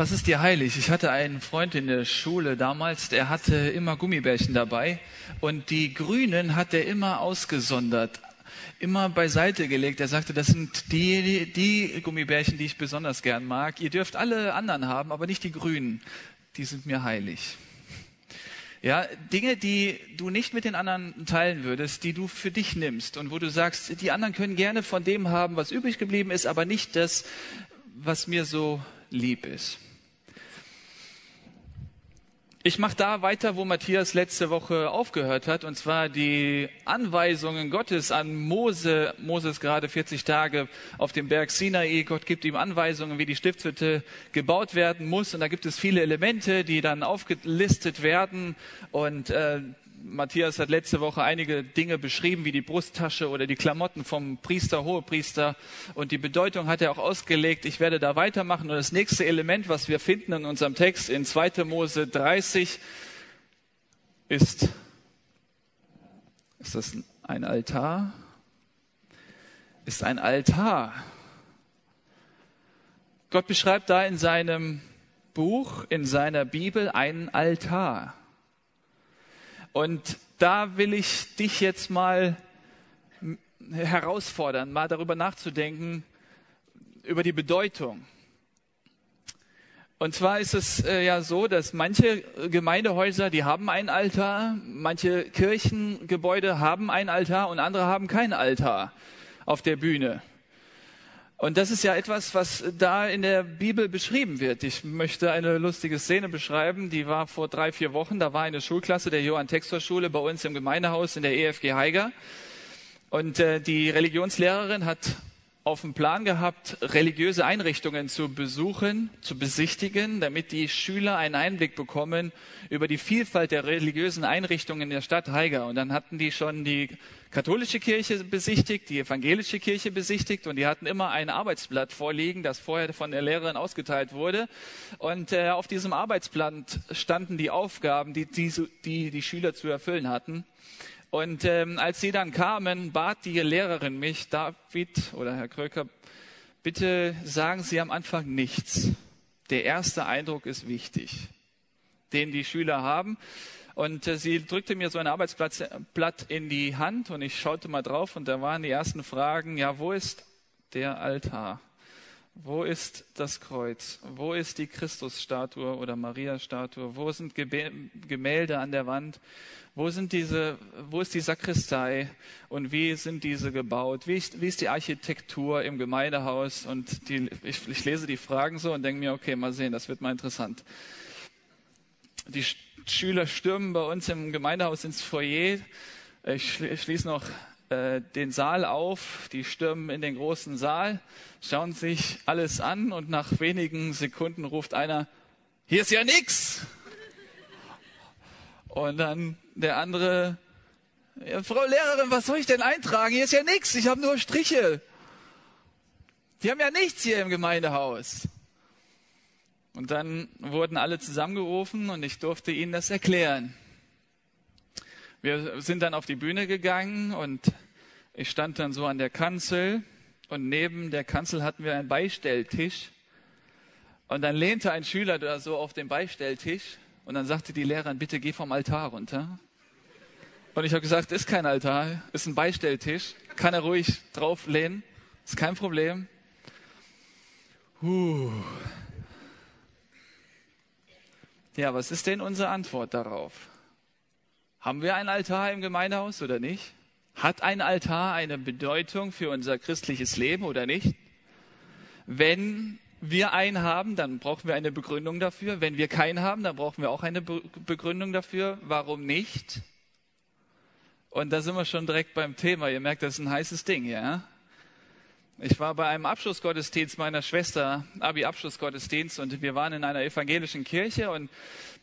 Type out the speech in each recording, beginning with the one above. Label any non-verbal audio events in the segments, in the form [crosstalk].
Was ist dir heilig? Ich hatte einen Freund in der Schule damals, der hatte immer Gummibärchen dabei und die grünen hat er immer ausgesondert, immer beiseite gelegt. Er sagte, das sind die, die Gummibärchen, die ich besonders gern mag. Ihr dürft alle anderen haben, aber nicht die grünen. Die sind mir heilig. Ja, Dinge, die du nicht mit den anderen teilen würdest, die du für dich nimmst und wo du sagst, die anderen können gerne von dem haben, was übrig geblieben ist, aber nicht das, was mir so lieb ist. Ich mache da weiter, wo Matthias letzte Woche aufgehört hat, und zwar die Anweisungen Gottes an Mose. Moses gerade 40 Tage auf dem Berg Sinai. Gott gibt ihm Anweisungen, wie die Stiftshütte gebaut werden muss. Und da gibt es viele Elemente, die dann aufgelistet werden. Und äh, Matthias hat letzte Woche einige Dinge beschrieben, wie die Brusttasche oder die Klamotten vom Priester, Hohepriester. Und die Bedeutung hat er auch ausgelegt. Ich werde da weitermachen. Und das nächste Element, was wir finden in unserem Text in 2. Mose 30, ist, ist das ein Altar? Ist ein Altar. Gott beschreibt da in seinem Buch, in seiner Bibel einen Altar. Und da will ich dich jetzt mal herausfordern, mal darüber nachzudenken, über die Bedeutung. Und zwar ist es äh, ja so, dass manche Gemeindehäuser, die haben ein Altar, manche Kirchengebäude haben ein Altar und andere haben kein Altar auf der Bühne. Und das ist ja etwas, was da in der Bibel beschrieben wird. Ich möchte eine lustige Szene beschreiben, die war vor drei, vier Wochen. Da war eine Schulklasse der Johann Textor Schule bei uns im Gemeindehaus in der EFG Heiger. Und äh, die Religionslehrerin hat auf dem Plan gehabt, religiöse Einrichtungen zu besuchen, zu besichtigen, damit die Schüler einen Einblick bekommen über die Vielfalt der religiösen Einrichtungen in der Stadt Haiger. Und dann hatten die schon die katholische Kirche besichtigt, die evangelische Kirche besichtigt und die hatten immer ein Arbeitsblatt vorliegen, das vorher von der Lehrerin ausgeteilt wurde. Und äh, auf diesem Arbeitsblatt standen die Aufgaben, die die, die die Schüler zu erfüllen hatten. Und ähm, als sie dann kamen, bat die Lehrerin mich, David oder Herr Kröker, bitte sagen Sie am Anfang nichts. Der erste Eindruck ist wichtig, den die Schüler haben. Und äh, sie drückte mir so ein Arbeitsblatt in die Hand und ich schaute mal drauf und da waren die ersten Fragen, ja, wo ist der Altar? Wo ist das Kreuz? Wo ist die Christusstatue oder Maria-Statue? Wo sind Gemälde an der Wand? Wo sind diese, wo ist die Sakristei? Und wie sind diese gebaut? Wie ist, wie ist die Architektur im Gemeindehaus? Und die, ich, ich lese die Fragen so und denke mir, okay, mal sehen, das wird mal interessant. Die Schüler stürmen bei uns im Gemeindehaus ins Foyer. Ich schließe noch äh, den Saal auf, die stürmen in den großen Saal, schauen sich alles an und nach wenigen Sekunden ruft einer, hier ist ja nix. Und dann der andere, ja, Frau Lehrerin, was soll ich denn eintragen? Hier ist ja nix, ich habe nur Striche. Die haben ja nichts hier im Gemeindehaus. Und dann wurden alle zusammengerufen und ich durfte ihnen das erklären. Wir sind dann auf die Bühne gegangen und ich stand dann so an der Kanzel und neben der Kanzel hatten wir einen Beistelltisch. Und dann lehnte ein Schüler da so auf den Beistelltisch und dann sagte die Lehrerin, bitte geh vom Altar runter. Und ich habe gesagt, ist kein Altar, ist ein Beistelltisch, kann er ruhig drauf lehnen, ist kein Problem. Huh. Ja, was ist denn unsere Antwort darauf? Haben wir ein Altar im Gemeindehaus oder nicht? Hat ein Altar eine Bedeutung für unser christliches Leben oder nicht? Wenn wir einen haben, dann brauchen wir eine Begründung dafür. Wenn wir keinen haben, dann brauchen wir auch eine Begründung dafür. Warum nicht? Und da sind wir schon direkt beim Thema. Ihr merkt, das ist ein heißes Ding, ja? Ich war bei einem Abschlussgottesdienst meiner Schwester, Abi-Abschlussgottesdienst, und wir waren in einer evangelischen Kirche und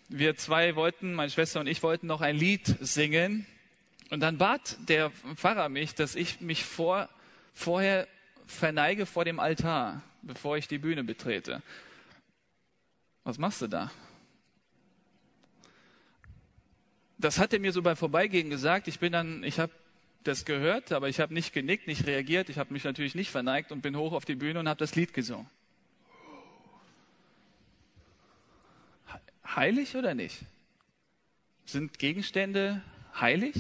wir zwei wollten, meine Schwester und ich wollten noch ein Lied singen. Und dann bat der Pfarrer mich, dass ich mich vor, vorher verneige vor dem Altar, bevor ich die Bühne betrete. Was machst du da? Das hat er mir so beim Vorbeigehen gesagt. Ich bin dann, ich habe das gehört, aber ich habe nicht genickt, nicht reagiert. Ich habe mich natürlich nicht verneigt und bin hoch auf die Bühne und habe das Lied gesungen. heilig oder nicht? Sind Gegenstände heilig?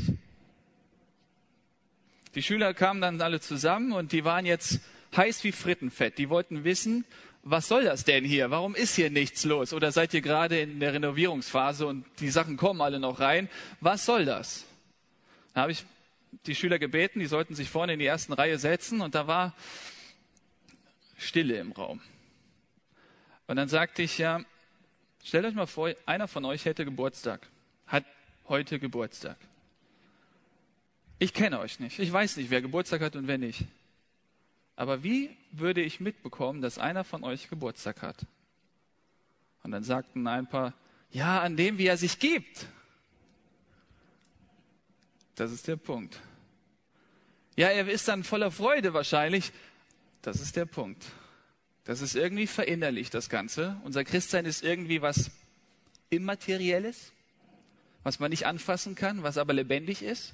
Die Schüler kamen dann alle zusammen und die waren jetzt heiß wie Frittenfett. Die wollten wissen, was soll das denn hier? Warum ist hier nichts los? Oder seid ihr gerade in der Renovierungsphase und die Sachen kommen alle noch rein? Was soll das? Da habe ich die Schüler gebeten, die sollten sich vorne in die ersten Reihe setzen und da war Stille im Raum. Und dann sagte ich ja, stellt euch mal vor, einer von euch hätte Geburtstag, hat heute Geburtstag. Ich kenne euch nicht, ich weiß nicht, wer Geburtstag hat und wer nicht. Aber wie würde ich mitbekommen, dass einer von euch Geburtstag hat? Und dann sagten ein paar, ja, an dem, wie er sich gibt. Das ist der Punkt. Ja, er ist dann voller Freude wahrscheinlich. Das ist der Punkt. Das ist irgendwie verinnerlicht, das Ganze. Unser Christsein ist irgendwie was Immaterielles, was man nicht anfassen kann, was aber lebendig ist.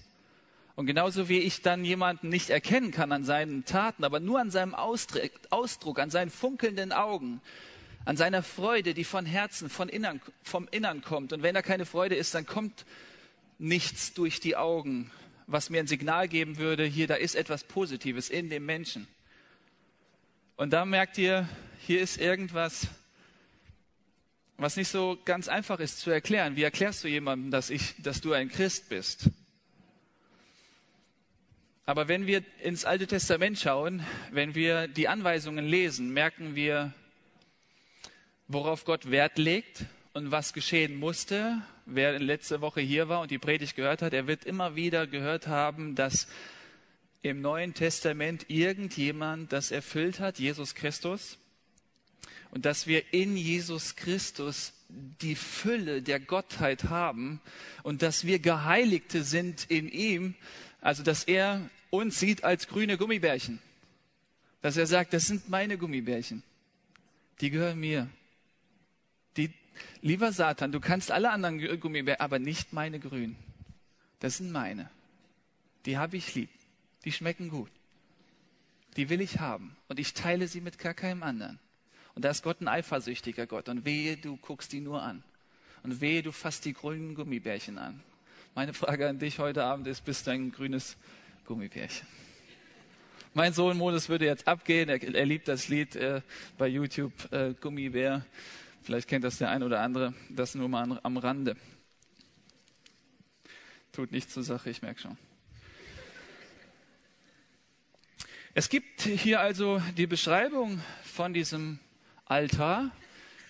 Und genauso wie ich dann jemanden nicht erkennen kann an seinen Taten, aber nur an seinem Ausdruck, an seinen funkelnden Augen, an seiner Freude, die von Herzen, von Innern, vom Innern kommt. Und wenn da keine Freude ist, dann kommt nichts durch die Augen, was mir ein Signal geben würde, hier, da ist etwas Positives in dem Menschen. Und da merkt ihr, hier ist irgendwas, was nicht so ganz einfach ist zu erklären. Wie erklärst du jemandem, dass, ich, dass du ein Christ bist? Aber wenn wir ins Alte Testament schauen, wenn wir die Anweisungen lesen, merken wir, worauf Gott Wert legt und was geschehen musste. Wer letzte Woche hier war und die Predigt gehört hat, er wird immer wieder gehört haben, dass im Neuen Testament irgendjemand das erfüllt hat, Jesus Christus, und dass wir in Jesus Christus die Fülle der Gottheit haben und dass wir Geheiligte sind in ihm, also dass er uns sieht als grüne Gummibärchen. Dass er sagt, das sind meine Gummibärchen. Die gehören mir. Lieber Satan, du kannst alle anderen Gummibärchen, aber nicht meine grünen. Das sind meine. Die habe ich lieb. Die schmecken gut. Die will ich haben. Und ich teile sie mit gar keinem anderen. Und da ist Gott ein eifersüchtiger Gott. Und wehe, du guckst die nur an. Und wehe, du fasst die grünen Gummibärchen an. Meine Frage an dich heute Abend ist, bist du ein grünes Gummibärchen? Mein Sohn Modus würde jetzt abgehen. Er, er liebt das Lied äh, bei YouTube, äh, Gummibär. Vielleicht kennt das der ein oder andere. Das nur mal am Rande. Tut nichts zur Sache, ich merke schon. Es gibt hier also die Beschreibung von diesem Altar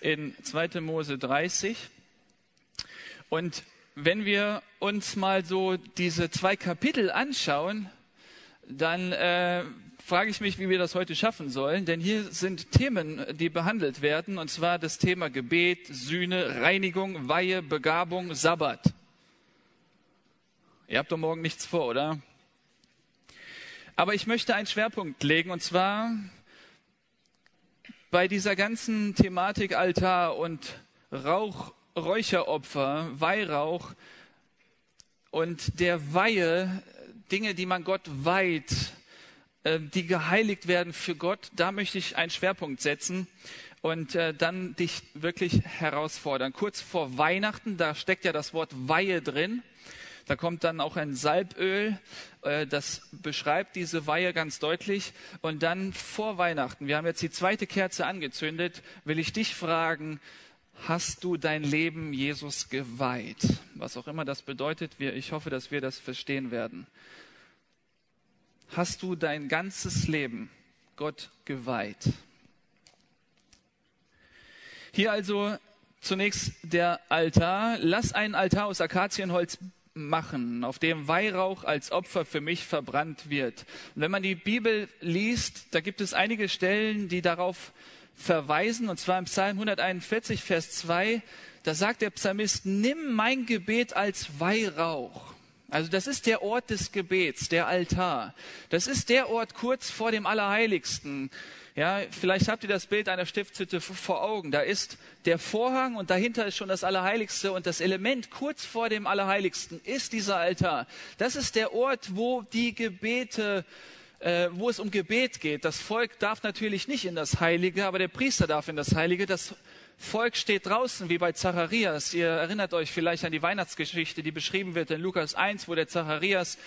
in 2. Mose 30. Und wenn wir uns mal so diese zwei Kapitel anschauen, dann äh, frage ich mich, wie wir das heute schaffen sollen. Denn hier sind Themen, die behandelt werden, und zwar das Thema Gebet, Sühne, Reinigung, Weihe, Begabung, Sabbat. Ihr habt doch morgen nichts vor, oder? Aber ich möchte einen Schwerpunkt legen, und zwar bei dieser ganzen Thematik Altar und Rauch, Räucheropfer, Weihrauch und der Weihe, Dinge, die man Gott weiht, die geheiligt werden für Gott, da möchte ich einen Schwerpunkt setzen und äh, dann dich wirklich herausfordern. Kurz vor Weihnachten, da steckt ja das Wort Weihe drin. Da kommt dann auch ein Salböl, äh, das beschreibt diese Weihe ganz deutlich. Und dann vor Weihnachten, wir haben jetzt die zweite Kerze angezündet, will ich dich fragen, hast du dein Leben Jesus geweiht? Was auch immer das bedeutet, ich hoffe, dass wir das verstehen werden. Hast du dein ganzes Leben Gott geweiht? Hier also zunächst der Altar. Lass einen Altar aus Akazienholz machen, auf dem Weihrauch als Opfer für mich verbrannt wird. Und wenn man die Bibel liest, da gibt es einige Stellen, die darauf verweisen, und zwar im Psalm 141, Vers 2, da sagt der Psalmist, nimm mein Gebet als Weihrauch. Also das ist der Ort des Gebets, der Altar. Das ist der Ort kurz vor dem Allerheiligsten. Ja, vielleicht habt ihr das Bild einer Stiftshütte vor Augen. Da ist der Vorhang und dahinter ist schon das Allerheiligste und das Element kurz vor dem Allerheiligsten ist dieser Altar. Das ist der Ort, wo die Gebete äh, wo es um Gebet geht. Das Volk darf natürlich nicht in das Heilige, aber der Priester darf in das Heilige. Das Volk steht draußen, wie bei Zacharias. Ihr erinnert euch vielleicht an die Weihnachtsgeschichte, die beschrieben wird in Lukas 1, wo der Zacharias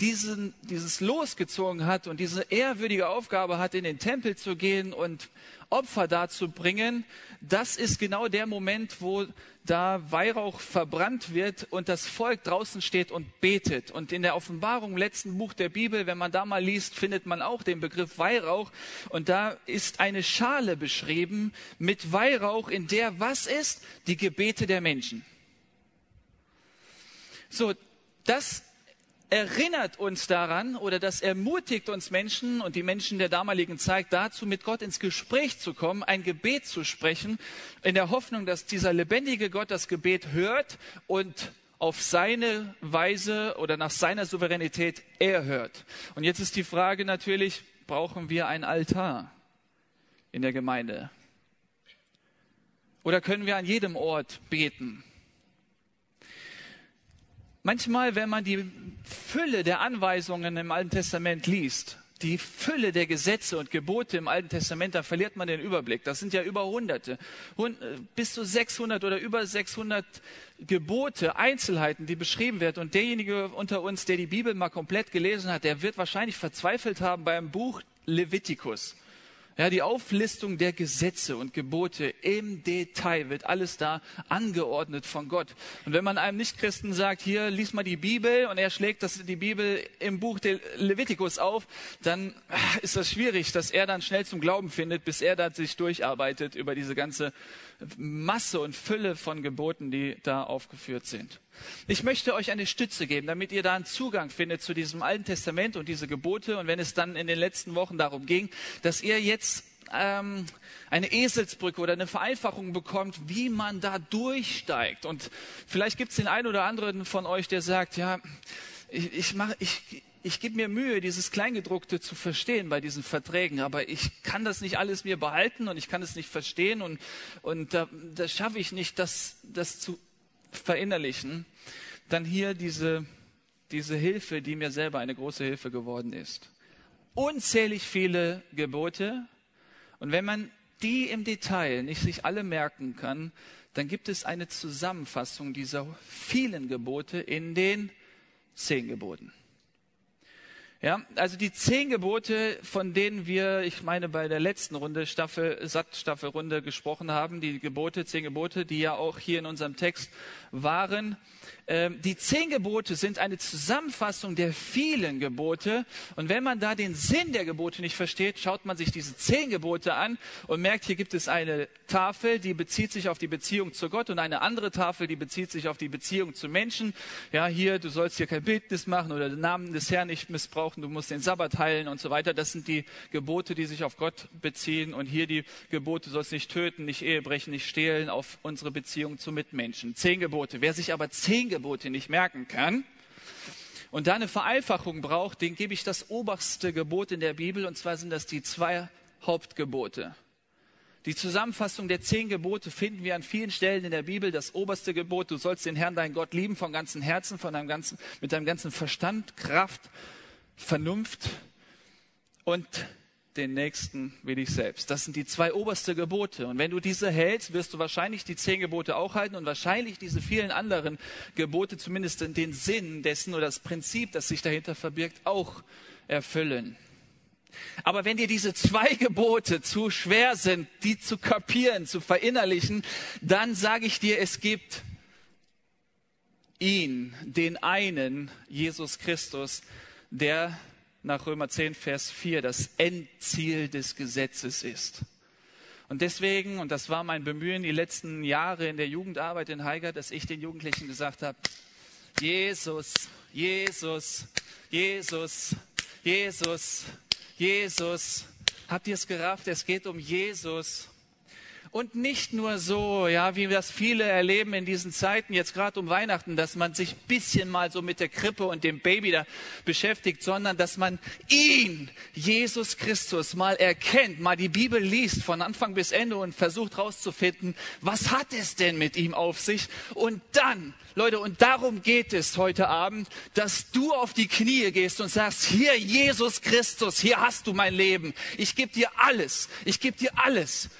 diesen, dieses losgezogen hat und diese ehrwürdige Aufgabe hat, in den Tempel zu gehen und Opfer darzubringen. Das ist genau der Moment, wo da Weihrauch verbrannt wird und das Volk draußen steht und betet. Und in der Offenbarung im letzten Buch der Bibel, wenn man da mal liest, findet man auch den Begriff Weihrauch. Und da ist eine Schale beschrieben mit Weihrauch, in der was ist? Die Gebete der Menschen. So, das erinnert uns daran oder das ermutigt uns Menschen und die Menschen der damaligen Zeit dazu, mit Gott ins Gespräch zu kommen, ein Gebet zu sprechen, in der Hoffnung, dass dieser lebendige Gott das Gebet hört und auf seine Weise oder nach seiner Souveränität erhört. Und jetzt ist die Frage natürlich, brauchen wir ein Altar in der Gemeinde? Oder können wir an jedem Ort beten? Manchmal, wenn man die Fülle der Anweisungen im Alten Testament liest, die Fülle der Gesetze und Gebote im Alten Testament, da verliert man den Überblick. Das sind ja über Hunderte, bis zu 600 oder über 600 Gebote, Einzelheiten, die beschrieben werden. Und derjenige unter uns, der die Bibel mal komplett gelesen hat, der wird wahrscheinlich verzweifelt haben beim Buch Levitikus. Ja, die Auflistung der Gesetze und Gebote im Detail wird alles da angeordnet von Gott. Und wenn man einem Nichtchristen sagt, hier lies mal die Bibel und er schlägt das, die Bibel im Buch der Levitikus auf, dann ist das schwierig, dass er dann schnell zum Glauben findet, bis er da sich durcharbeitet über diese ganze Masse und Fülle von Geboten, die da aufgeführt sind. Ich möchte euch eine Stütze geben, damit ihr da einen Zugang findet zu diesem Alten Testament und diese Gebote. Und wenn es dann in den letzten Wochen darum ging, dass ihr jetzt ähm, eine Eselsbrücke oder eine Vereinfachung bekommt, wie man da durchsteigt. Und vielleicht gibt es den einen oder anderen von euch, der sagt, ja, ich, ich mache, ich, ich gebe mir Mühe, dieses Kleingedruckte zu verstehen bei diesen Verträgen, aber ich kann das nicht alles mir behalten und ich kann es nicht verstehen und, und da, da schaffe ich nicht, das, das zu verinnerlichen, dann hier diese, diese Hilfe, die mir selber eine große Hilfe geworden ist. Unzählig viele Gebote. Und wenn man die im Detail nicht sich alle merken kann, dann gibt es eine Zusammenfassung dieser vielen Gebote in den zehn Geboten. Ja, also die zehn Gebote, von denen wir, ich meine, bei der letzten Runde, Staffel, Satt-Staffelrunde gesprochen haben, die Gebote, zehn Gebote, die ja auch hier in unserem Text waren, die zehn Gebote sind eine Zusammenfassung der vielen Gebote. Und wenn man da den Sinn der Gebote nicht versteht, schaut man sich diese zehn Gebote an und merkt, hier gibt es eine Tafel, die bezieht sich auf die Beziehung zu Gott und eine andere Tafel, die bezieht sich auf die Beziehung zu Menschen. Ja, hier, du sollst hier kein Bildnis machen oder den Namen des Herrn nicht missbrauchen, du musst den Sabbat heilen und so weiter. Das sind die Gebote, die sich auf Gott beziehen. Und hier die Gebote, du sollst nicht töten, nicht Ehe brechen, nicht stehlen, auf unsere Beziehung zu Mitmenschen. Zehn Gebote. Wer sich aber zehn Gebote nicht merken kann und da eine Vereinfachung braucht, den gebe ich das oberste Gebot in der Bibel, und zwar sind das die zwei Hauptgebote. Die Zusammenfassung der zehn Gebote finden wir an vielen Stellen in der Bibel. Das oberste Gebot, du sollst den Herrn, deinen Gott lieben von ganzem Herzen, von deinem ganzen, mit deinem ganzen Verstand, Kraft, Vernunft und den Nächsten wie dich selbst. Das sind die zwei oberste Gebote. Und wenn du diese hältst, wirst du wahrscheinlich die zehn Gebote auch halten und wahrscheinlich diese vielen anderen Gebote, zumindest in den Sinn dessen oder das Prinzip, das sich dahinter verbirgt, auch erfüllen. Aber wenn dir diese zwei Gebote zu schwer sind, die zu kapieren, zu verinnerlichen, dann sage ich dir, es gibt ihn, den einen, Jesus Christus, der nach Römer 10, Vers 4 das Endziel des Gesetzes ist. Und deswegen, und das war mein Bemühen die letzten Jahre in der Jugendarbeit in Haiger, dass ich den Jugendlichen gesagt habe, Jesus, Jesus, Jesus, Jesus, Jesus. Habt ihr es gerafft? Es geht um Jesus. Und nicht nur so, ja, wie das viele erleben in diesen Zeiten, jetzt gerade um Weihnachten, dass man sich bisschen mal so mit der Krippe und dem Baby da beschäftigt, sondern dass man ihn, Jesus Christus, mal erkennt, mal die Bibel liest von Anfang bis Ende und versucht herauszufinden, was hat es denn mit ihm auf sich? Und dann, Leute, und darum geht es heute Abend, dass du auf die Knie gehst und sagst, hier Jesus Christus, hier hast du mein Leben. Ich gebe dir alles. Ich gebe dir alles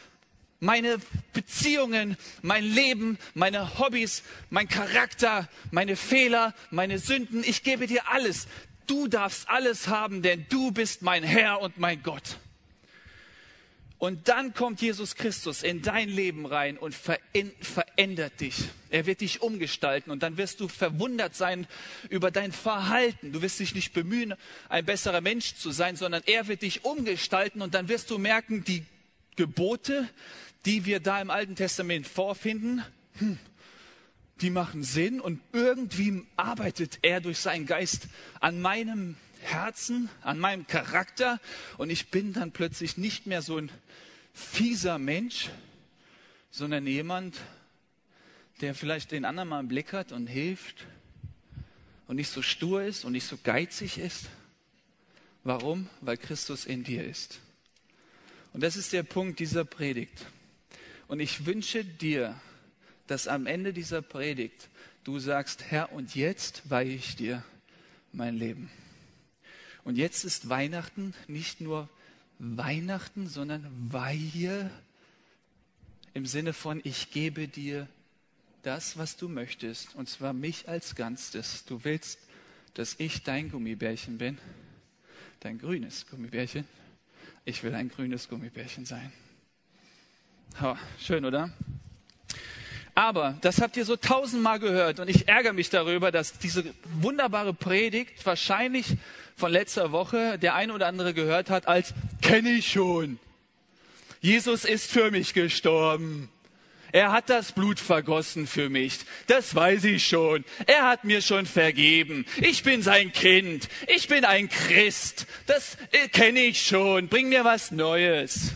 meine Beziehungen, mein Leben, meine Hobbys, mein Charakter, meine Fehler, meine Sünden. Ich gebe dir alles. Du darfst alles haben, denn du bist mein Herr und mein Gott. Und dann kommt Jesus Christus in dein Leben rein und verändert dich. Er wird dich umgestalten und dann wirst du verwundert sein über dein Verhalten. Du wirst dich nicht bemühen, ein besserer Mensch zu sein, sondern er wird dich umgestalten und dann wirst du merken, die Gebote, die wir da im Alten Testament vorfinden, hm, die machen Sinn und irgendwie arbeitet er durch seinen Geist an meinem Herzen, an meinem Charakter und ich bin dann plötzlich nicht mehr so ein fieser Mensch, sondern jemand, der vielleicht den anderen mal im Blick hat und hilft und nicht so stur ist und nicht so geizig ist. Warum? Weil Christus in dir ist. Und das ist der Punkt dieser Predigt. Und ich wünsche dir, dass am Ende dieser Predigt du sagst, Herr, und jetzt weihe ich dir mein Leben. Und jetzt ist Weihnachten nicht nur Weihnachten, sondern Weihe im Sinne von, ich gebe dir das, was du möchtest, und zwar mich als Ganzes. Du willst, dass ich dein Gummibärchen bin, dein grünes Gummibärchen. Ich will ein grünes Gummibärchen sein. Ha, schön, oder? Aber das habt ihr so tausendmal gehört und ich ärgere mich darüber, dass diese wunderbare Predigt wahrscheinlich von letzter Woche der ein oder andere gehört hat als kenne ich schon. Jesus ist für mich gestorben. Er hat das Blut vergossen für mich. Das weiß ich schon. Er hat mir schon vergeben. Ich bin sein Kind. Ich bin ein Christ. Das äh, kenne ich schon. Bring mir was Neues.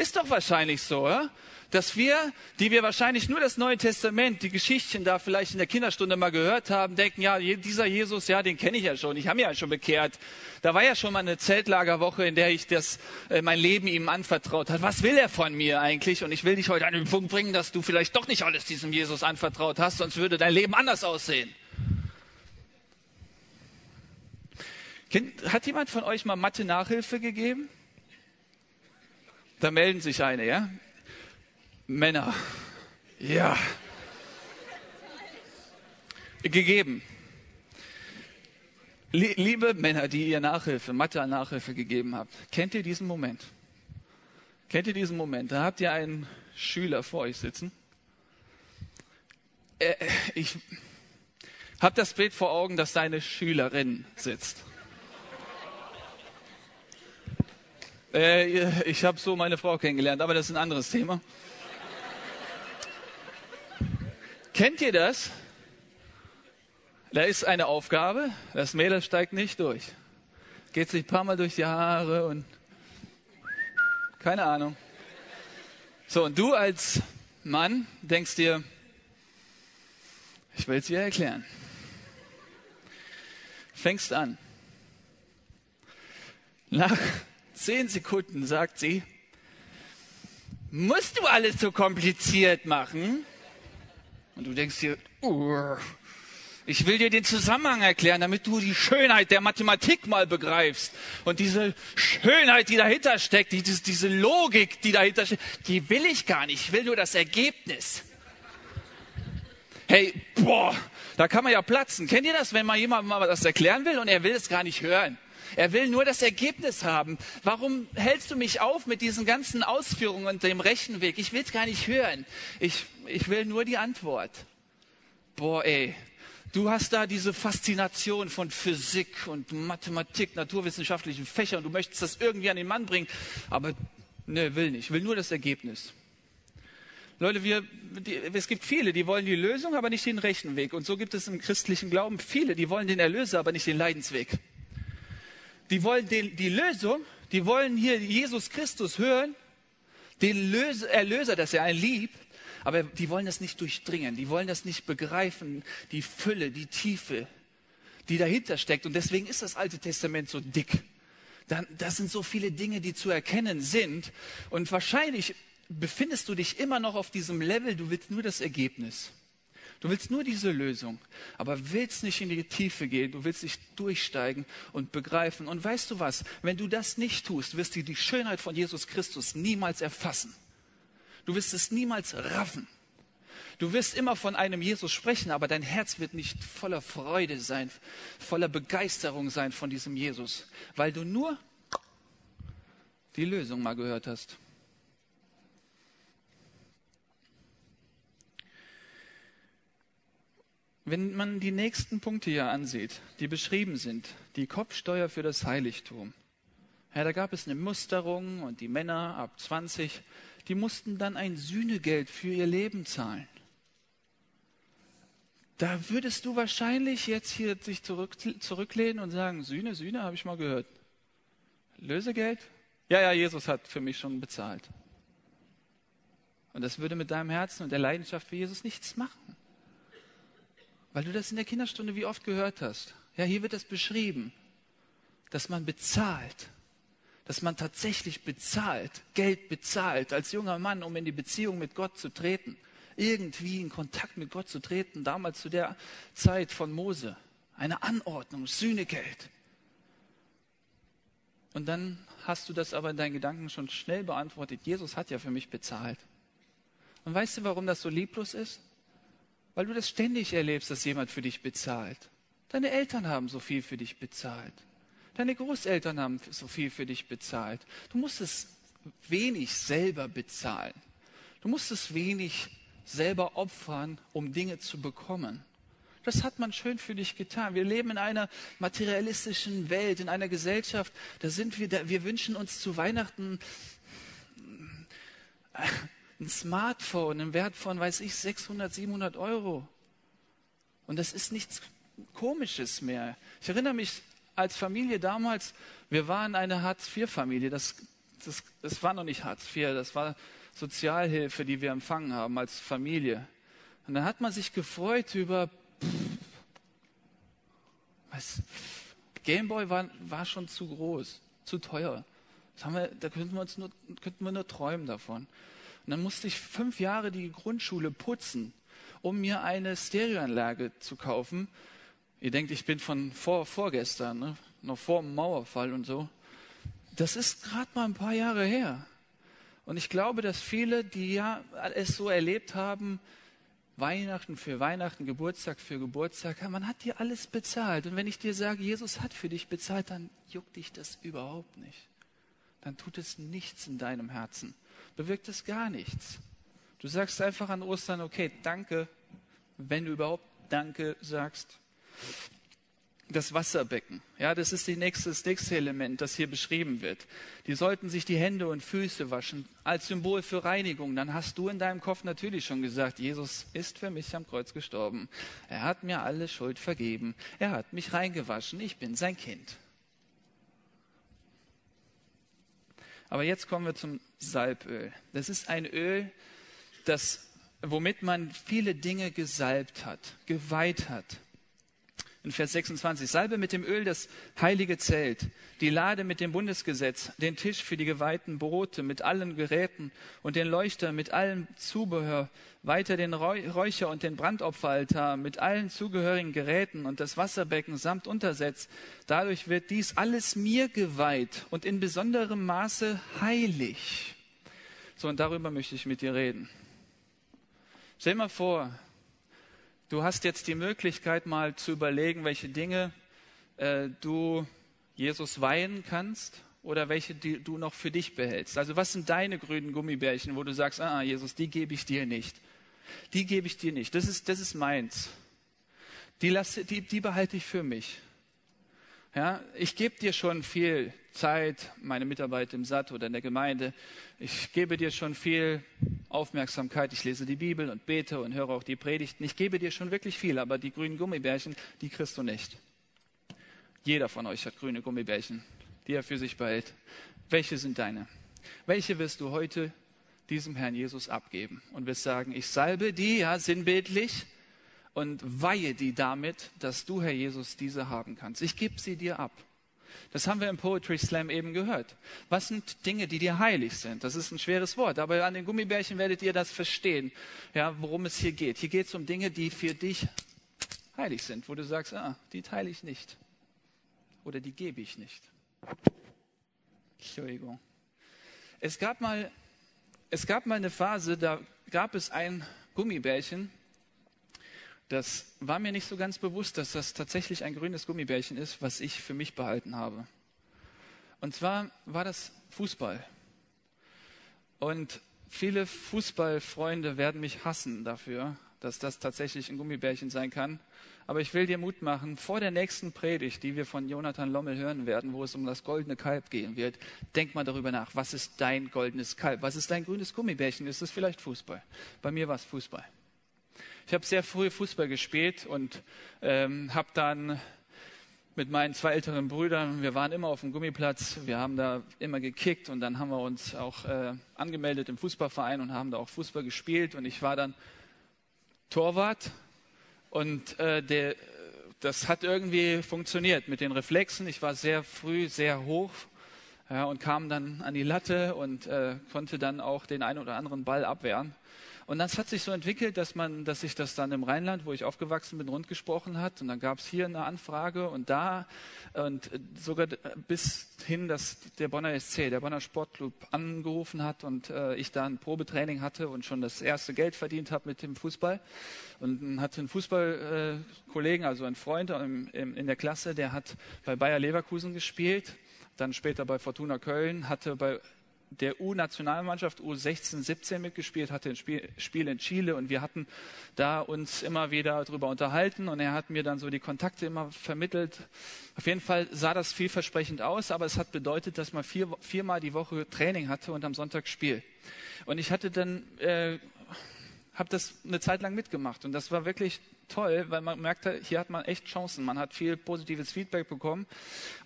Ist doch wahrscheinlich so, oder? dass wir, die wir wahrscheinlich nur das Neue Testament, die Geschichtchen da vielleicht in der Kinderstunde mal gehört haben, denken, ja, dieser Jesus, ja, den kenne ich ja schon, ich habe mich ja schon bekehrt. Da war ja schon mal eine Zeltlagerwoche, in der ich das, äh, mein Leben ihm anvertraut habe. Was will er von mir eigentlich? Und ich will dich heute an den Punkt bringen, dass du vielleicht doch nicht alles diesem Jesus anvertraut hast, sonst würde dein Leben anders aussehen. Hat jemand von euch mal Mathe-Nachhilfe gegeben? Da melden sich eine, ja? Männer. Ja. Gegeben. Liebe Männer, die ihr Nachhilfe, Mathe-Nachhilfe gegeben habt, kennt ihr diesen Moment? Kennt ihr diesen Moment? Da habt ihr einen Schüler vor euch sitzen. Äh, ich habe das Bild vor Augen, dass deine Schülerin sitzt. Äh, ich habe so meine Frau kennengelernt, aber das ist ein anderes Thema. Kennt ihr das? Da ist eine Aufgabe, das Mädel steigt nicht durch. Geht sich ein paar Mal durch die Haare und keine Ahnung. So, und du als Mann denkst dir, ich will es dir erklären. Fängst an. Nach zehn Sekunden sagt sie, musst du alles so kompliziert machen? Und du denkst dir, ich will dir den Zusammenhang erklären, damit du die Schönheit der Mathematik mal begreifst. Und diese Schönheit, die dahinter steckt, diese, diese Logik, die dahinter steckt, die will ich gar nicht. Ich will nur das Ergebnis. Hey, boah, da kann man ja platzen. Kennt ihr das, wenn man jemandem mal was erklären will und er will es gar nicht hören? Er will nur das Ergebnis haben. Warum hältst du mich auf mit diesen ganzen Ausführungen und dem Rechenweg? Ich will es gar nicht hören. Ich, ich will nur die Antwort. Boah, ey. Du hast da diese Faszination von Physik und Mathematik, naturwissenschaftlichen Fächern. Du möchtest das irgendwie an den Mann bringen. Aber ne, will nicht. Will nur das Ergebnis. Leute, wir, die, es gibt viele, die wollen die Lösung, aber nicht den Rechenweg. Und so gibt es im christlichen Glauben viele, die wollen den Erlöser, aber nicht den Leidensweg die wollen den, die Lösung, die wollen hier Jesus Christus hören, den Löse, Erlöser, dass er einen liebt, aber die wollen das nicht durchdringen, die wollen das nicht begreifen, die Fülle, die Tiefe, die dahinter steckt. Und deswegen ist das Alte Testament so dick. Das sind so viele Dinge, die zu erkennen sind. Und wahrscheinlich befindest du dich immer noch auf diesem Level, du willst nur das Ergebnis. Du willst nur diese Lösung, aber willst nicht in die Tiefe gehen, du willst nicht durchsteigen und begreifen. Und weißt du was, wenn du das nicht tust, wirst du die Schönheit von Jesus Christus niemals erfassen. Du wirst es niemals raffen. Du wirst immer von einem Jesus sprechen, aber dein Herz wird nicht voller Freude sein, voller Begeisterung sein von diesem Jesus, weil du nur die Lösung mal gehört hast. Wenn man die nächsten Punkte hier ansieht, die beschrieben sind, die Kopfsteuer für das Heiligtum, ja, da gab es eine Musterung und die Männer ab 20, die mussten dann ein Sühnegeld für ihr Leben zahlen. Da würdest du wahrscheinlich jetzt hier sich zurück, zurücklehnen und sagen, Sühne, Sühne, habe ich mal gehört. Lösegeld? Ja, ja, Jesus hat für mich schon bezahlt. Und das würde mit deinem Herzen und der Leidenschaft für Jesus nichts machen. Weil du das in der Kinderstunde wie oft gehört hast. Ja, hier wird das beschrieben, dass man bezahlt, dass man tatsächlich bezahlt, Geld bezahlt als junger Mann, um in die Beziehung mit Gott zu treten irgendwie in Kontakt mit Gott zu treten, damals zu der Zeit von Mose. Eine Anordnung, Sühnegeld. Und dann hast du das aber in deinen Gedanken schon schnell beantwortet. Jesus hat ja für mich bezahlt. Und weißt du, warum das so lieblos ist? Weil du das ständig erlebst, dass jemand für dich bezahlt. Deine Eltern haben so viel für dich bezahlt. Deine Großeltern haben so viel für dich bezahlt. Du musst es wenig selber bezahlen. Du musst es wenig selber opfern, um Dinge zu bekommen. Das hat man schön für dich getan. Wir leben in einer materialistischen Welt, in einer Gesellschaft, da sind wir, da, wir wünschen uns zu Weihnachten ein Smartphone im Wert von, weiß ich, 600, 700 Euro. Und das ist nichts Komisches mehr. Ich erinnere mich als Familie damals, wir waren eine Hartz-IV-Familie. Das, das, das war noch nicht Hartz IV, das war Sozialhilfe, die wir empfangen haben als Familie. Und dann hat man sich gefreut über, was, Gameboy war, war schon zu groß, zu teuer. Wir, da könnten wir, uns nur, könnten wir nur träumen davon. Dann musste ich fünf Jahre die Grundschule putzen, um mir eine Stereoanlage zu kaufen. Ihr denkt, ich bin von vor, vorgestern, ne? noch vor dem Mauerfall und so. Das ist gerade mal ein paar Jahre her. Und ich glaube, dass viele, die ja es so erlebt haben, Weihnachten für Weihnachten, Geburtstag für Geburtstag, man hat dir alles bezahlt. Und wenn ich dir sage, Jesus hat für dich bezahlt, dann juckt dich das überhaupt nicht. Dann tut es nichts in deinem Herzen. Bewirkt es gar nichts. Du sagst einfach an Ostern, okay, danke, wenn du überhaupt Danke sagst das Wasserbecken. Ja, das ist nächste, das nächste Element, das hier beschrieben wird. Die sollten sich die Hände und Füße waschen als Symbol für Reinigung. Dann hast du in deinem Kopf natürlich schon gesagt, Jesus ist für mich am Kreuz gestorben. Er hat mir alle Schuld vergeben. Er hat mich reingewaschen. Ich bin sein Kind. Aber jetzt kommen wir zum Salböl. Das ist ein Öl, das, womit man viele Dinge gesalbt hat, geweiht hat in Vers 26. Salbe mit dem Öl das heilige Zelt, die Lade mit dem Bundesgesetz, den Tisch für die geweihten Brote mit allen Geräten und den Leuchter mit allem Zubehör, weiter den Räucher und den Brandopferaltar mit allen zugehörigen Geräten und das Wasserbecken samt Untersetz. Dadurch wird dies alles mir geweiht und in besonderem Maße heilig. So, und darüber möchte ich mit dir reden. Stell dir mal vor, Du hast jetzt die Möglichkeit, mal zu überlegen, welche Dinge äh, du Jesus weihen kannst oder welche die du noch für dich behältst. Also was sind deine grünen Gummibärchen, wo du sagst, ah, Jesus, die gebe ich dir nicht. Die gebe ich dir nicht. Das ist, das ist meins. Die, lasse, die, die behalte ich für mich. Ja, ich gebe dir schon viel Zeit, meine Mitarbeit im SAT oder in der Gemeinde. Ich gebe dir schon viel Aufmerksamkeit. Ich lese die Bibel und bete und höre auch die Predigten. Ich gebe dir schon wirklich viel, aber die grünen Gummibärchen, die kriegst du nicht. Jeder von euch hat grüne Gummibärchen, die er für sich behält. Welche sind deine? Welche wirst du heute diesem Herrn Jesus abgeben und wirst sagen, ich salbe die, ja, sinnbildlich, und weihe die damit, dass du, Herr Jesus, diese haben kannst. Ich gebe sie dir ab. Das haben wir im Poetry Slam eben gehört. Was sind Dinge, die dir heilig sind? Das ist ein schweres Wort, aber an den Gummibärchen werdet ihr das verstehen, ja, worum es hier geht. Hier geht es um Dinge, die für dich heilig sind, wo du sagst, ah, die teile ich nicht. Oder die gebe ich nicht. Entschuldigung. Es gab mal es gab mal eine Phase, da gab es ein Gummibärchen, das war mir nicht so ganz bewusst, dass das tatsächlich ein grünes Gummibärchen ist, was ich für mich behalten habe. Und zwar war das Fußball. Und viele Fußballfreunde werden mich hassen dafür, dass das tatsächlich ein Gummibärchen sein kann. Aber ich will dir Mut machen, vor der nächsten Predigt, die wir von Jonathan Lommel hören werden, wo es um das goldene Kalb gehen wird, denk mal darüber nach, was ist dein goldenes Kalb? Was ist dein grünes Gummibärchen? Ist es vielleicht Fußball? Bei mir war es Fußball. Ich habe sehr früh Fußball gespielt und ähm, habe dann mit meinen zwei älteren Brüdern, wir waren immer auf dem Gummiplatz, wir haben da immer gekickt und dann haben wir uns auch äh, angemeldet im Fußballverein und haben da auch Fußball gespielt und ich war dann Torwart und äh, der, das hat irgendwie funktioniert mit den Reflexen. Ich war sehr früh sehr hoch ja, und kam dann an die Latte und äh, konnte dann auch den einen oder anderen Ball abwehren. Und das hat sich so entwickelt, dass man, dass sich das dann im Rheinland, wo ich aufgewachsen bin, rundgesprochen hat. Und dann gab es hier eine Anfrage und da und sogar bis hin, dass der Bonner SC, der Bonner Sportclub, angerufen hat und äh, ich da ein Probetraining hatte und schon das erste Geld verdient habe mit dem Fußball. Und hatte einen Fußballkollegen, also einen Freund im, im, in der Klasse, der hat bei Bayer Leverkusen gespielt, dann später bei Fortuna Köln, hatte bei der U-Nationalmannschaft U16, 17 mitgespielt, hatte ein Spiel, in Chile und wir hatten da uns immer wieder darüber unterhalten und er hat mir dann so die Kontakte immer vermittelt. Auf jeden Fall sah das vielversprechend aus, aber es hat bedeutet, dass man vier, viermal die Woche Training hatte und am Sonntag Spiel. Und ich hatte dann äh, habe das eine Zeit lang mitgemacht und das war wirklich toll, weil man merkte, hier hat man echt Chancen. Man hat viel positives Feedback bekommen.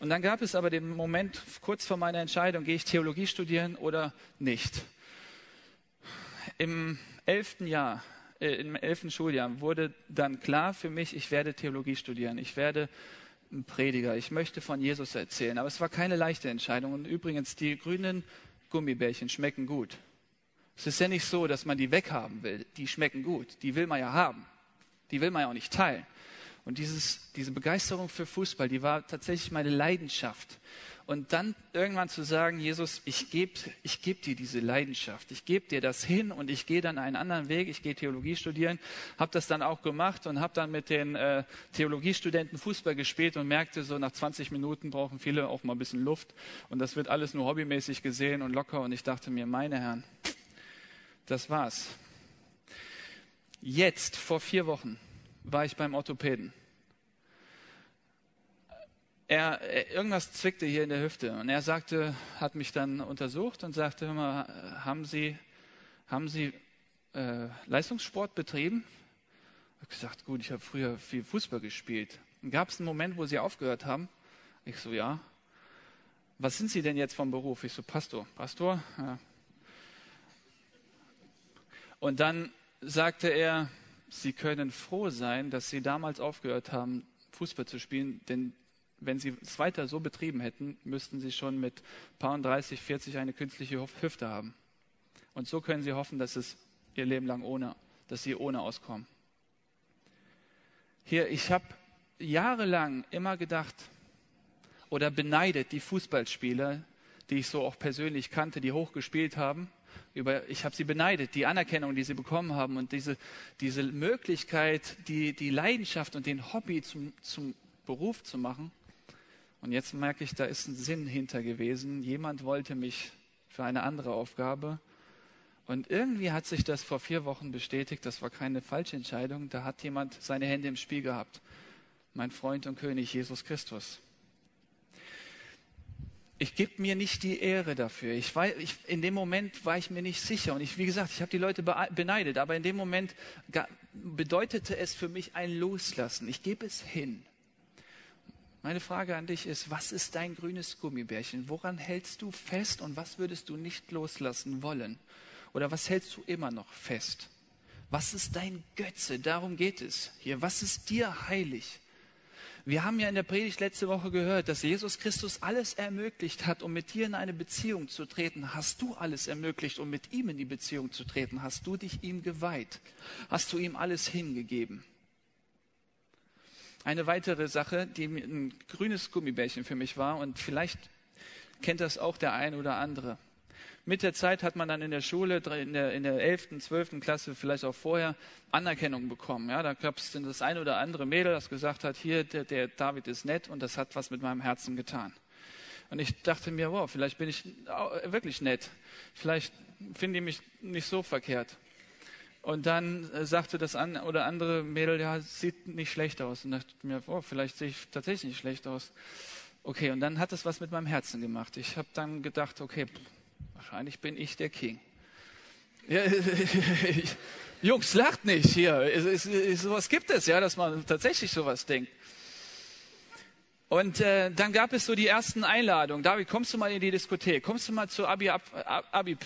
Und dann gab es aber den Moment kurz vor meiner Entscheidung, gehe ich Theologie studieren oder nicht. Im elften Jahr, äh, im elften Schuljahr wurde dann klar für mich, ich werde Theologie studieren. Ich werde ein Prediger. Ich möchte von Jesus erzählen. Aber es war keine leichte Entscheidung. Und übrigens, die grünen Gummibärchen schmecken gut. Es ist ja nicht so, dass man die weghaben will. Die schmecken gut. Die will man ja haben. Die will man ja auch nicht teilen. Und dieses, diese Begeisterung für Fußball, die war tatsächlich meine Leidenschaft. Und dann irgendwann zu sagen, Jesus, ich gebe ich geb dir diese Leidenschaft, ich gebe dir das hin und ich gehe dann einen anderen Weg, ich gehe Theologie studieren, habe das dann auch gemacht und habe dann mit den äh, Theologiestudenten Fußball gespielt und merkte so, nach 20 Minuten brauchen viele auch mal ein bisschen Luft und das wird alles nur hobbymäßig gesehen und locker und ich dachte mir, meine Herren, das war's. Jetzt, vor vier Wochen, war ich beim Orthopäden. Er, irgendwas zwickte hier in der Hüfte und er sagte, hat mich dann untersucht und sagte, hör mal, haben Sie, haben Sie äh, Leistungssport betrieben? Ich habe gesagt, gut, ich habe früher viel Fußball gespielt. Gab es einen Moment, wo Sie aufgehört haben? Ich so, ja. Was sind Sie denn jetzt vom Beruf? Ich so, Pastor. Pastor? Ja, und dann sagte er, Sie können froh sein, dass Sie damals aufgehört haben, Fußball zu spielen, denn wenn Sie es weiter so betrieben hätten, müssten Sie schon mit paar 30, 40 eine künstliche Hüfte haben. Und so können Sie hoffen, dass es Ihr Leben lang ohne, dass Sie ohne auskommen. Hier, ich habe jahrelang immer gedacht oder beneidet die Fußballspieler, die ich so auch persönlich kannte, die hochgespielt haben über, ich habe sie beneidet, die Anerkennung, die sie bekommen haben und diese, diese Möglichkeit, die, die Leidenschaft und den Hobby zum, zum Beruf zu machen. Und jetzt merke ich, da ist ein Sinn hinter gewesen. Jemand wollte mich für eine andere Aufgabe. Und irgendwie hat sich das vor vier Wochen bestätigt. Das war keine falsche Entscheidung. Da hat jemand seine Hände im Spiel gehabt. Mein Freund und König Jesus Christus ich gebe mir nicht die Ehre dafür. Ich war, ich, in dem Moment war ich mir nicht sicher. Und ich, wie gesagt, ich habe die Leute beneidet. Aber in dem Moment bedeutete es für mich ein Loslassen. Ich gebe es hin. Meine Frage an dich ist, was ist dein grünes Gummibärchen? Woran hältst du fest und was würdest du nicht loslassen wollen? Oder was hältst du immer noch fest? Was ist dein Götze? Darum geht es hier. Was ist dir heilig? Wir haben ja in der Predigt letzte Woche gehört, dass Jesus Christus alles ermöglicht hat, um mit dir in eine Beziehung zu treten. Hast du alles ermöglicht, um mit ihm in die Beziehung zu treten? Hast du dich ihm geweiht? Hast du ihm alles hingegeben? Eine weitere Sache, die ein grünes Gummibärchen für mich war, und vielleicht kennt das auch der ein oder andere. Mit der Zeit hat man dann in der Schule, in der, in der 11., 12. Klasse, vielleicht auch vorher, Anerkennung bekommen. Ja, da gab es das eine oder andere Mädel, das gesagt hat, hier, der, der David ist nett und das hat was mit meinem Herzen getan. Und ich dachte mir, wow, vielleicht bin ich wirklich nett. Vielleicht finde ich mich nicht so verkehrt. Und dann äh, sagte das an, oder andere Mädel, ja, sieht nicht schlecht aus. Und dachte mir, oh, vielleicht sehe ich tatsächlich nicht schlecht aus. Okay, und dann hat es was mit meinem Herzen gemacht. Ich habe dann gedacht, okay, wahrscheinlich bin ich der King. Ja, [laughs] Jungs, lacht nicht hier. Es, es, sowas gibt es, ja, dass man tatsächlich sowas denkt. Und äh, dann gab es so die ersten Einladungen. David, kommst du mal in die Diskothek? Kommst du mal zur Abi-Fete? Abi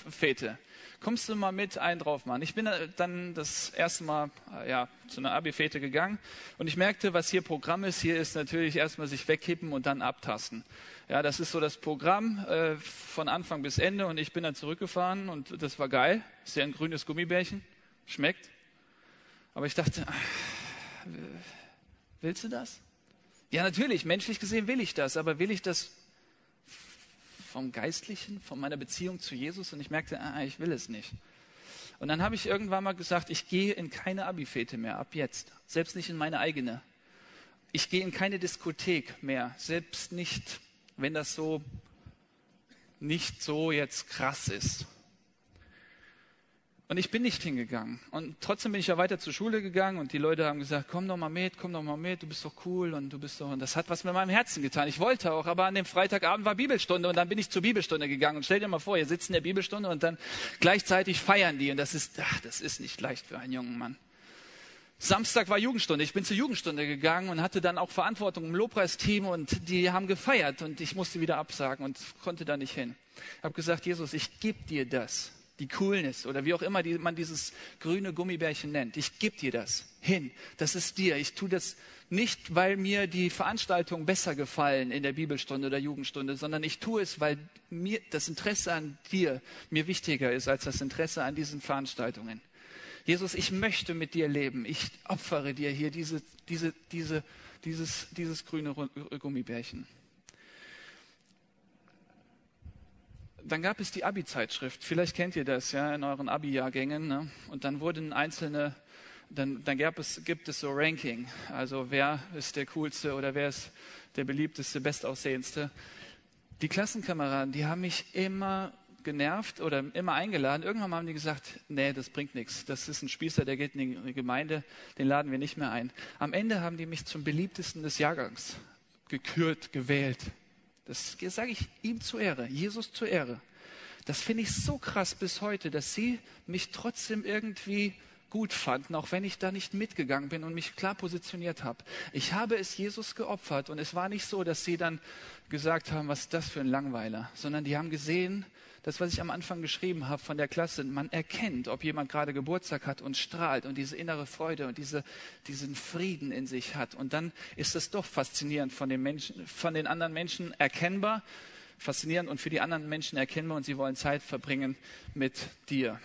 kommst du mal mit einen drauf machen? Ich bin äh, dann das erste Mal äh, ja, zu einer Abi-Fete gegangen und ich merkte, was hier Programm ist. Hier ist natürlich erstmal sich wegkippen und dann abtasten. Ja, das ist so das Programm äh, von Anfang bis Ende und ich bin dann zurückgefahren und das war geil. Ist ja ein grünes Gummibärchen, schmeckt. Aber ich dachte, willst du das? Ja, natürlich, menschlich gesehen will ich das, aber will ich das vom Geistlichen, von meiner Beziehung zu Jesus und ich merkte, ah, ich will es nicht. Und dann habe ich irgendwann mal gesagt, ich gehe in keine Abifete mehr ab jetzt, selbst nicht in meine eigene. Ich gehe in keine Diskothek mehr, selbst nicht, wenn das so nicht so jetzt krass ist. Und ich bin nicht hingegangen. Und trotzdem bin ich ja weiter zur Schule gegangen und die Leute haben gesagt, komm doch mal mit, komm doch mal mit, du bist doch cool und du bist doch, und das hat was mit meinem Herzen getan. Ich wollte auch, aber an dem Freitagabend war Bibelstunde und dann bin ich zur Bibelstunde gegangen. Und stell dir mal vor, ihr sitzt in der Bibelstunde und dann gleichzeitig feiern die und das ist, ach, das ist nicht leicht für einen jungen Mann. Samstag war Jugendstunde. Ich bin zur Jugendstunde gegangen und hatte dann auch Verantwortung im Lobpreisteam und die haben gefeiert und ich musste wieder absagen und konnte da nicht hin. Ich habe gesagt, Jesus, ich gebe dir das die Coolness oder wie auch immer die, man dieses grüne Gummibärchen nennt. Ich gebe dir das hin. Das ist dir. Ich tue das nicht, weil mir die Veranstaltungen besser gefallen in der Bibelstunde oder Jugendstunde, sondern ich tue es, weil mir das Interesse an dir mir wichtiger ist als das Interesse an diesen Veranstaltungen. Jesus, ich möchte mit dir leben. Ich opfere dir hier diese, diese, diese, dieses, dieses grüne Gummibärchen. Dann gab es die Abi-Zeitschrift. Vielleicht kennt ihr das ja in euren Abi-Jahrgängen. Ne? Und dann wurden einzelne, dann, dann gab es, gibt es so Ranking. Also wer ist der coolste oder wer ist der beliebteste, bestaussehendste. Die Klassenkameraden, die haben mich immer genervt oder immer eingeladen. Irgendwann haben die gesagt, nee, das bringt nichts. Das ist ein Spießer, der geht in die Gemeinde, den laden wir nicht mehr ein. Am Ende haben die mich zum beliebtesten des Jahrgangs gekürt, gewählt. Das sage ich ihm zur Ehre, Jesus zur Ehre. Das finde ich so krass bis heute, dass sie mich trotzdem irgendwie gut fanden, auch wenn ich da nicht mitgegangen bin und mich klar positioniert habe. Ich habe es Jesus geopfert und es war nicht so, dass sie dann gesagt haben, was ist das für ein Langweiler, sondern die haben gesehen, das, was ich am Anfang geschrieben habe von der Klasse, man erkennt, ob jemand gerade Geburtstag hat und strahlt und diese innere Freude und diese, diesen Frieden in sich hat. Und dann ist es doch faszinierend von den Menschen, von den anderen Menschen erkennbar, faszinierend und für die anderen Menschen erkennbar und sie wollen Zeit verbringen mit dir.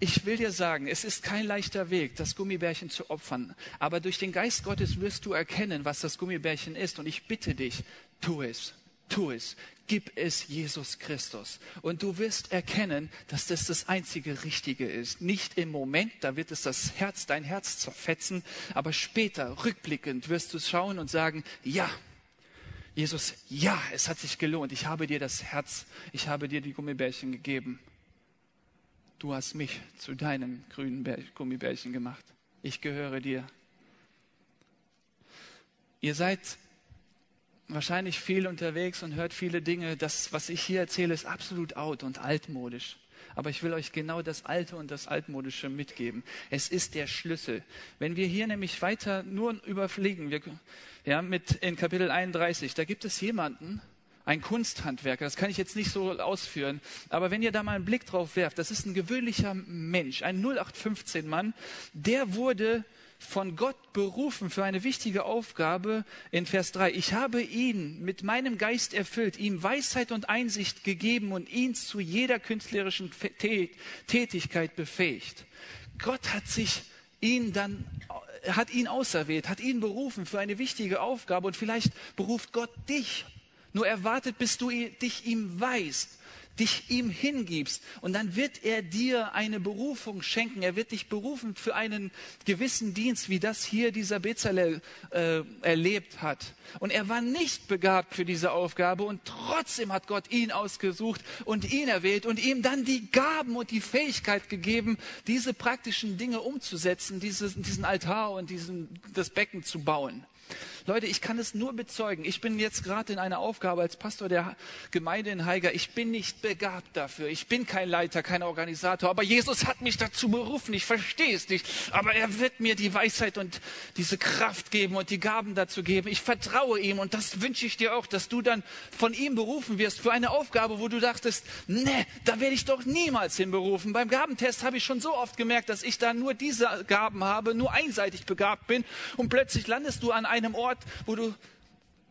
Ich will dir sagen, es ist kein leichter Weg, das Gummibärchen zu opfern. Aber durch den Geist Gottes wirst du erkennen, was das Gummibärchen ist. Und ich bitte dich, tu es. Tu es. Gib es Jesus Christus. Und du wirst erkennen, dass das das einzige Richtige ist. Nicht im Moment, da wird es das Herz, dein Herz zerfetzen, aber später, rückblickend, wirst du schauen und sagen, ja, Jesus, ja, es hat sich gelohnt. Ich habe dir das Herz, ich habe dir die Gummibärchen gegeben. Du hast mich zu deinem grünen Gummibärchen gemacht. Ich gehöre dir. Ihr seid wahrscheinlich viel unterwegs und hört viele Dinge. Das, was ich hier erzähle, ist absolut out und altmodisch. Aber ich will euch genau das Alte und das Altmodische mitgeben. Es ist der Schlüssel. Wenn wir hier nämlich weiter nur überfliegen, wir, ja, mit in Kapitel 31, da gibt es jemanden, ein Kunsthandwerker, das kann ich jetzt nicht so ausführen, aber wenn ihr da mal einen Blick drauf werft, das ist ein gewöhnlicher Mensch, ein 0815 Mann, der wurde von Gott berufen für eine wichtige Aufgabe in Vers 3. Ich habe ihn mit meinem Geist erfüllt, ihm Weisheit und Einsicht gegeben und ihn zu jeder künstlerischen Tätigkeit befähigt. Gott hat sich ihn dann hat ihn auserwählt, hat ihn berufen für eine wichtige Aufgabe und vielleicht beruft Gott dich. Nur erwartet, bis du dich ihm weißt dich ihm hingibst. Und dann wird er dir eine Berufung schenken. Er wird dich berufen für einen gewissen Dienst, wie das hier dieser Bezalel äh, erlebt hat. Und er war nicht begabt für diese Aufgabe und trotzdem hat Gott ihn ausgesucht und ihn erwählt und ihm dann die Gaben und die Fähigkeit gegeben, diese praktischen Dinge umzusetzen, dieses, diesen Altar und diesen, das Becken zu bauen. Leute, ich kann es nur bezeugen. Ich bin jetzt gerade in einer Aufgabe als Pastor der Gemeinde in Haiger. Ich bin nicht begabt dafür. Ich bin kein Leiter, kein Organisator. Aber Jesus hat mich dazu berufen. Ich verstehe es nicht. Aber er wird mir die Weisheit und diese Kraft geben und die Gaben dazu geben. Ich vertraue ihm und das wünsche ich dir auch, dass du dann von ihm berufen wirst für eine Aufgabe, wo du dachtest, ne, da werde ich doch niemals hinberufen. Beim Gabentest habe ich schon so oft gemerkt, dass ich da nur diese Gaben habe, nur einseitig begabt bin und plötzlich landest du an einem Ort, Ort, wo du,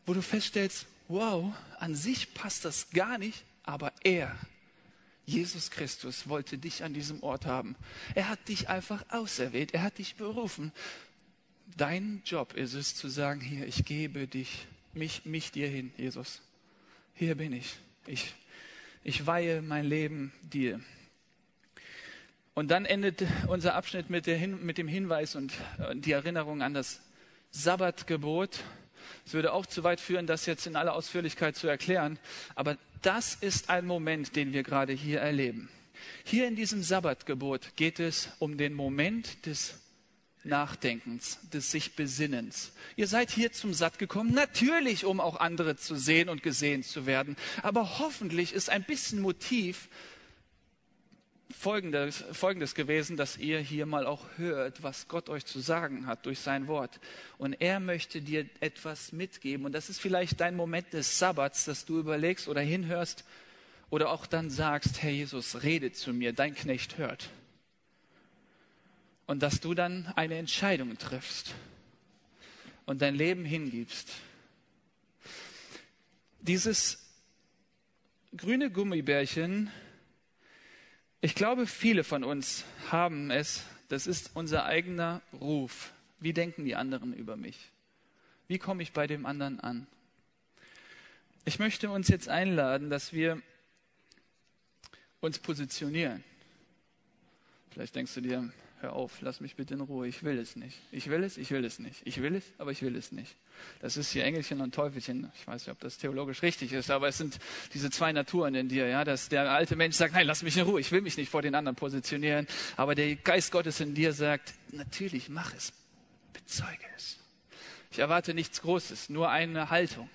wo du feststellst, wow, an sich passt das gar nicht, aber er, Jesus Christus, wollte dich an diesem Ort haben. Er hat dich einfach auserwählt, er hat dich berufen. Dein Job ist es zu sagen, hier, ich gebe dich, mich, mich dir hin, Jesus. Hier bin ich. Ich, ich weihe mein Leben dir. Und dann endet unser Abschnitt mit, Hin, mit dem Hinweis und äh, die Erinnerung an das Sabbatgebot. Es würde auch zu weit führen, das jetzt in aller Ausführlichkeit zu erklären. Aber das ist ein Moment, den wir gerade hier erleben. Hier in diesem Sabbatgebot geht es um den Moment des Nachdenkens, des sich Besinnens. Ihr seid hier zum Satt gekommen, natürlich, um auch andere zu sehen und gesehen zu werden. Aber hoffentlich ist ein bisschen Motiv Folgendes, Folgendes gewesen, dass ihr hier mal auch hört, was Gott euch zu sagen hat durch sein Wort. Und er möchte dir etwas mitgeben. Und das ist vielleicht dein Moment des Sabbats, dass du überlegst oder hinhörst oder auch dann sagst, Herr Jesus, rede zu mir, dein Knecht hört. Und dass du dann eine Entscheidung triffst und dein Leben hingibst. Dieses grüne Gummibärchen ich glaube, viele von uns haben es, das ist unser eigener Ruf. Wie denken die anderen über mich? Wie komme ich bei dem anderen an? Ich möchte uns jetzt einladen, dass wir uns positionieren. Vielleicht denkst du dir, hör auf, lass mich bitte in Ruhe, ich will es nicht. Ich will es, ich will es nicht. Ich will es, aber ich will es nicht. Das ist hier Engelchen und Teufelchen. Ich weiß nicht, ob das theologisch richtig ist, aber es sind diese zwei Naturen in dir, ja, dass der alte Mensch sagt, nein, lass mich in Ruhe, ich will mich nicht vor den anderen positionieren, aber der Geist Gottes in dir sagt, natürlich, mach es, bezeuge es. Ich erwarte nichts Großes, nur eine Haltung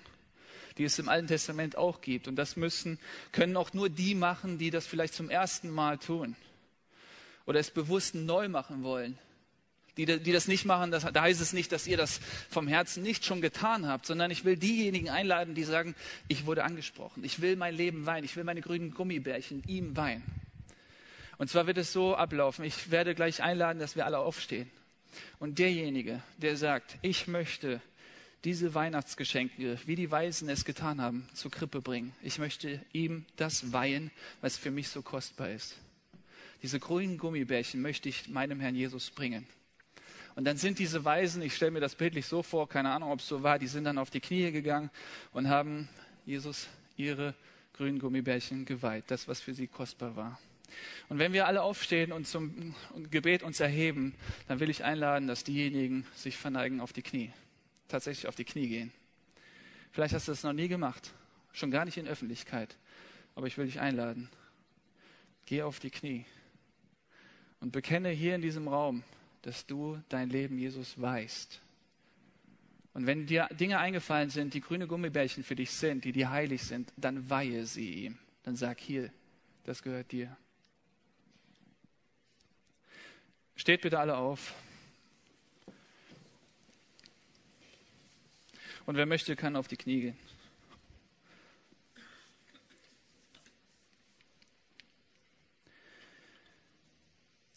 die es im Alten Testament auch gibt. Und das müssen, können auch nur die machen, die das vielleicht zum ersten Mal tun oder es bewusst neu machen wollen. Die, die das nicht machen, das, da heißt es nicht, dass ihr das vom Herzen nicht schon getan habt, sondern ich will diejenigen einladen, die sagen, ich wurde angesprochen, ich will mein Leben weinen, ich will meine grünen Gummibärchen ihm weinen. Und zwar wird es so ablaufen, ich werde gleich einladen, dass wir alle aufstehen. Und derjenige, der sagt, ich möchte diese Weihnachtsgeschenke, wie die Weisen es getan haben, zur Krippe bringen. Ich möchte ihm das weihen, was für mich so kostbar ist. Diese grünen Gummibärchen möchte ich meinem Herrn Jesus bringen. Und dann sind diese Weisen, ich stelle mir das bildlich so vor, keine Ahnung, ob es so war, die sind dann auf die Knie gegangen und haben Jesus ihre grünen Gummibärchen geweiht, das, was für sie kostbar war. Und wenn wir alle aufstehen und zum Gebet uns erheben, dann will ich einladen, dass diejenigen sich verneigen auf die Knie, tatsächlich auf die Knie gehen. Vielleicht hast du das noch nie gemacht, schon gar nicht in Öffentlichkeit, aber ich will dich einladen. Geh auf die Knie und bekenne hier in diesem Raum, dass du dein Leben Jesus weißt. Und wenn dir Dinge eingefallen sind, die grüne Gummibärchen für dich sind, die dir heilig sind, dann weihe sie ihm. Dann sag hier, das gehört dir. Steht bitte alle auf. Und wer möchte, kann auf die Knie gehen.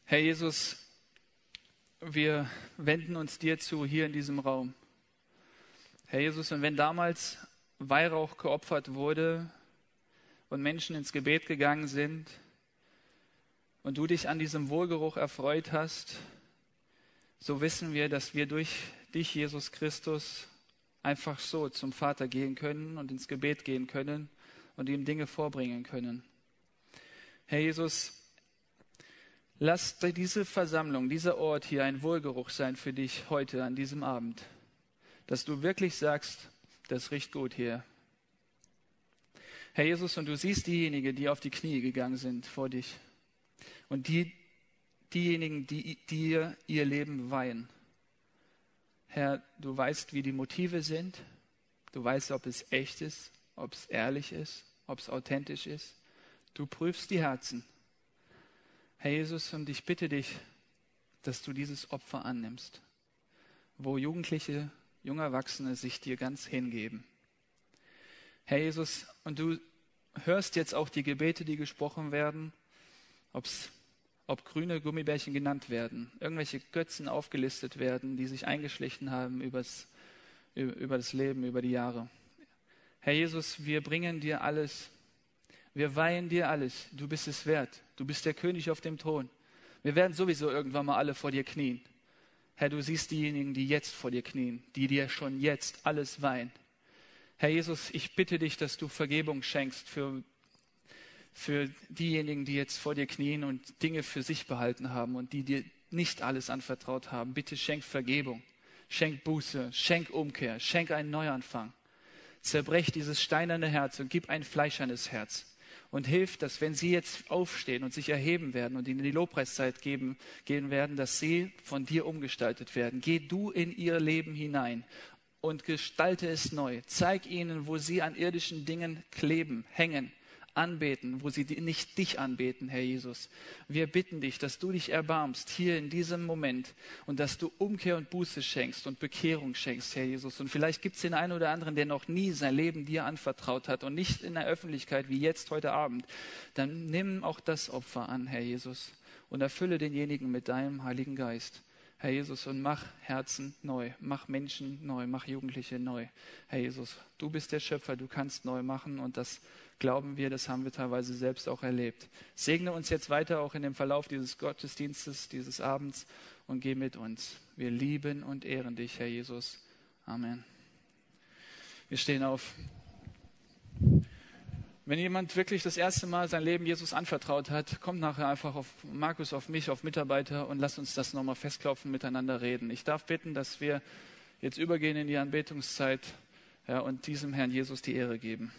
Herr Jesus, wir wenden uns dir zu hier in diesem Raum. Herr Jesus, und wenn damals Weihrauch geopfert wurde und Menschen ins Gebet gegangen sind und du dich an diesem Wohlgeruch erfreut hast, so wissen wir, dass wir durch dich, Jesus Christus, einfach so zum Vater gehen können und ins Gebet gehen können und ihm Dinge vorbringen können. Herr Jesus, lass diese Versammlung, dieser Ort hier ein Wohlgeruch sein für dich heute an diesem Abend. Dass du wirklich sagst, das riecht gut hier. Herr Jesus, und du siehst diejenigen, die auf die Knie gegangen sind vor dich. Und die, diejenigen, die dir ihr Leben weihen. Herr, du weißt, wie die Motive sind. Du weißt, ob es echt ist, ob es ehrlich ist, ob es authentisch ist. Du prüfst die Herzen. Herr Jesus, und ich bitte dich, dass du dieses Opfer annimmst, wo Jugendliche, junge Erwachsene sich dir ganz hingeben. Herr Jesus, und du hörst jetzt auch die Gebete, die gesprochen werden, ob's, ob grüne Gummibärchen genannt werden, irgendwelche Götzen aufgelistet werden, die sich eingeschlichen haben übers, über das Leben, über die Jahre. Herr Jesus, wir bringen dir alles. Wir weihen dir alles. Du bist es wert. Du bist der König auf dem Thron. Wir werden sowieso irgendwann mal alle vor dir knien. Herr, du siehst diejenigen, die jetzt vor dir knien, die dir schon jetzt alles weihen. Herr Jesus, ich bitte dich, dass du Vergebung schenkst für, für diejenigen, die jetzt vor dir knien und Dinge für sich behalten haben und die dir nicht alles anvertraut haben. Bitte schenk Vergebung, schenk Buße, schenk Umkehr, schenk einen Neuanfang. Zerbrech dieses steinerne Herz und gib ein fleischernes Herz. Und hilf, dass wenn sie jetzt aufstehen und sich erheben werden und ihnen die Lobpreiszeit geben, gehen werden, dass sie von dir umgestaltet werden. Geh du in ihr Leben hinein und gestalte es neu. Zeig ihnen, wo sie an irdischen Dingen kleben, hängen anbeten, wo sie nicht dich anbeten, Herr Jesus. Wir bitten dich, dass du dich erbarmst hier in diesem Moment und dass du Umkehr und Buße schenkst und Bekehrung schenkst, Herr Jesus. Und vielleicht gibt es den einen oder anderen, der noch nie sein Leben dir anvertraut hat und nicht in der Öffentlichkeit wie jetzt heute Abend. Dann nimm auch das Opfer an, Herr Jesus, und erfülle denjenigen mit deinem Heiligen Geist. Herr Jesus, und mach Herzen neu, mach Menschen neu, mach Jugendliche neu. Herr Jesus, du bist der Schöpfer, du kannst neu machen und das glauben wir, das haben wir teilweise selbst auch erlebt. Segne uns jetzt weiter auch in dem Verlauf dieses Gottesdienstes, dieses Abends und geh mit uns. Wir lieben und ehren dich, Herr Jesus. Amen. Wir stehen auf. Wenn jemand wirklich das erste Mal sein Leben Jesus anvertraut hat, kommt nachher einfach auf Markus, auf mich, auf Mitarbeiter und lasst uns das nochmal festklopfen, miteinander reden. Ich darf bitten, dass wir jetzt übergehen in die Anbetungszeit ja, und diesem Herrn Jesus die Ehre geben.